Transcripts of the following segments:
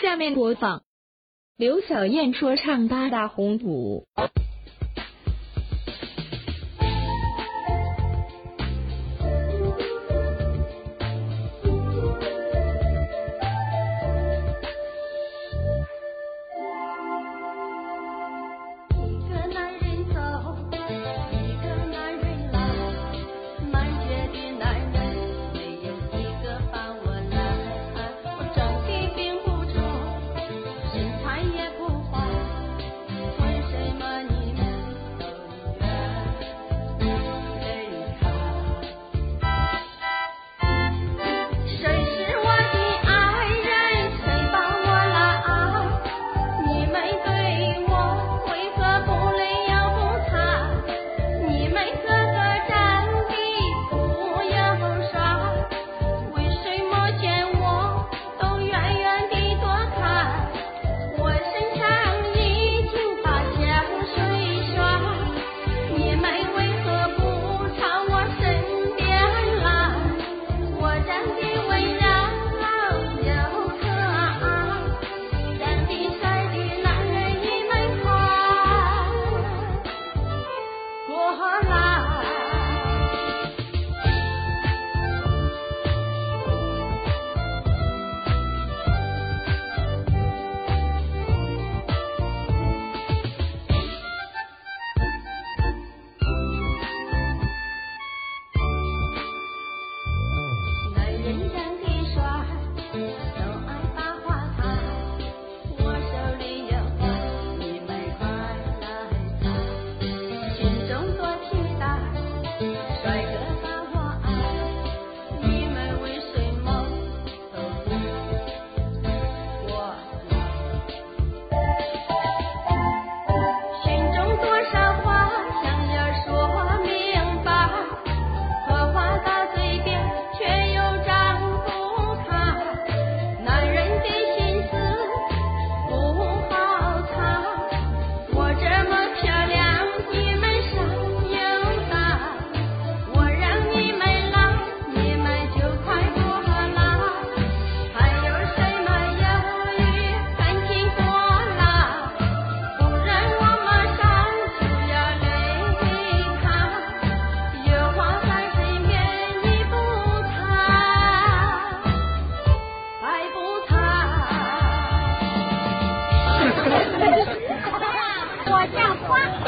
下面播放刘晓燕说唱八大红土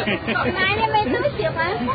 男人们都喜欢花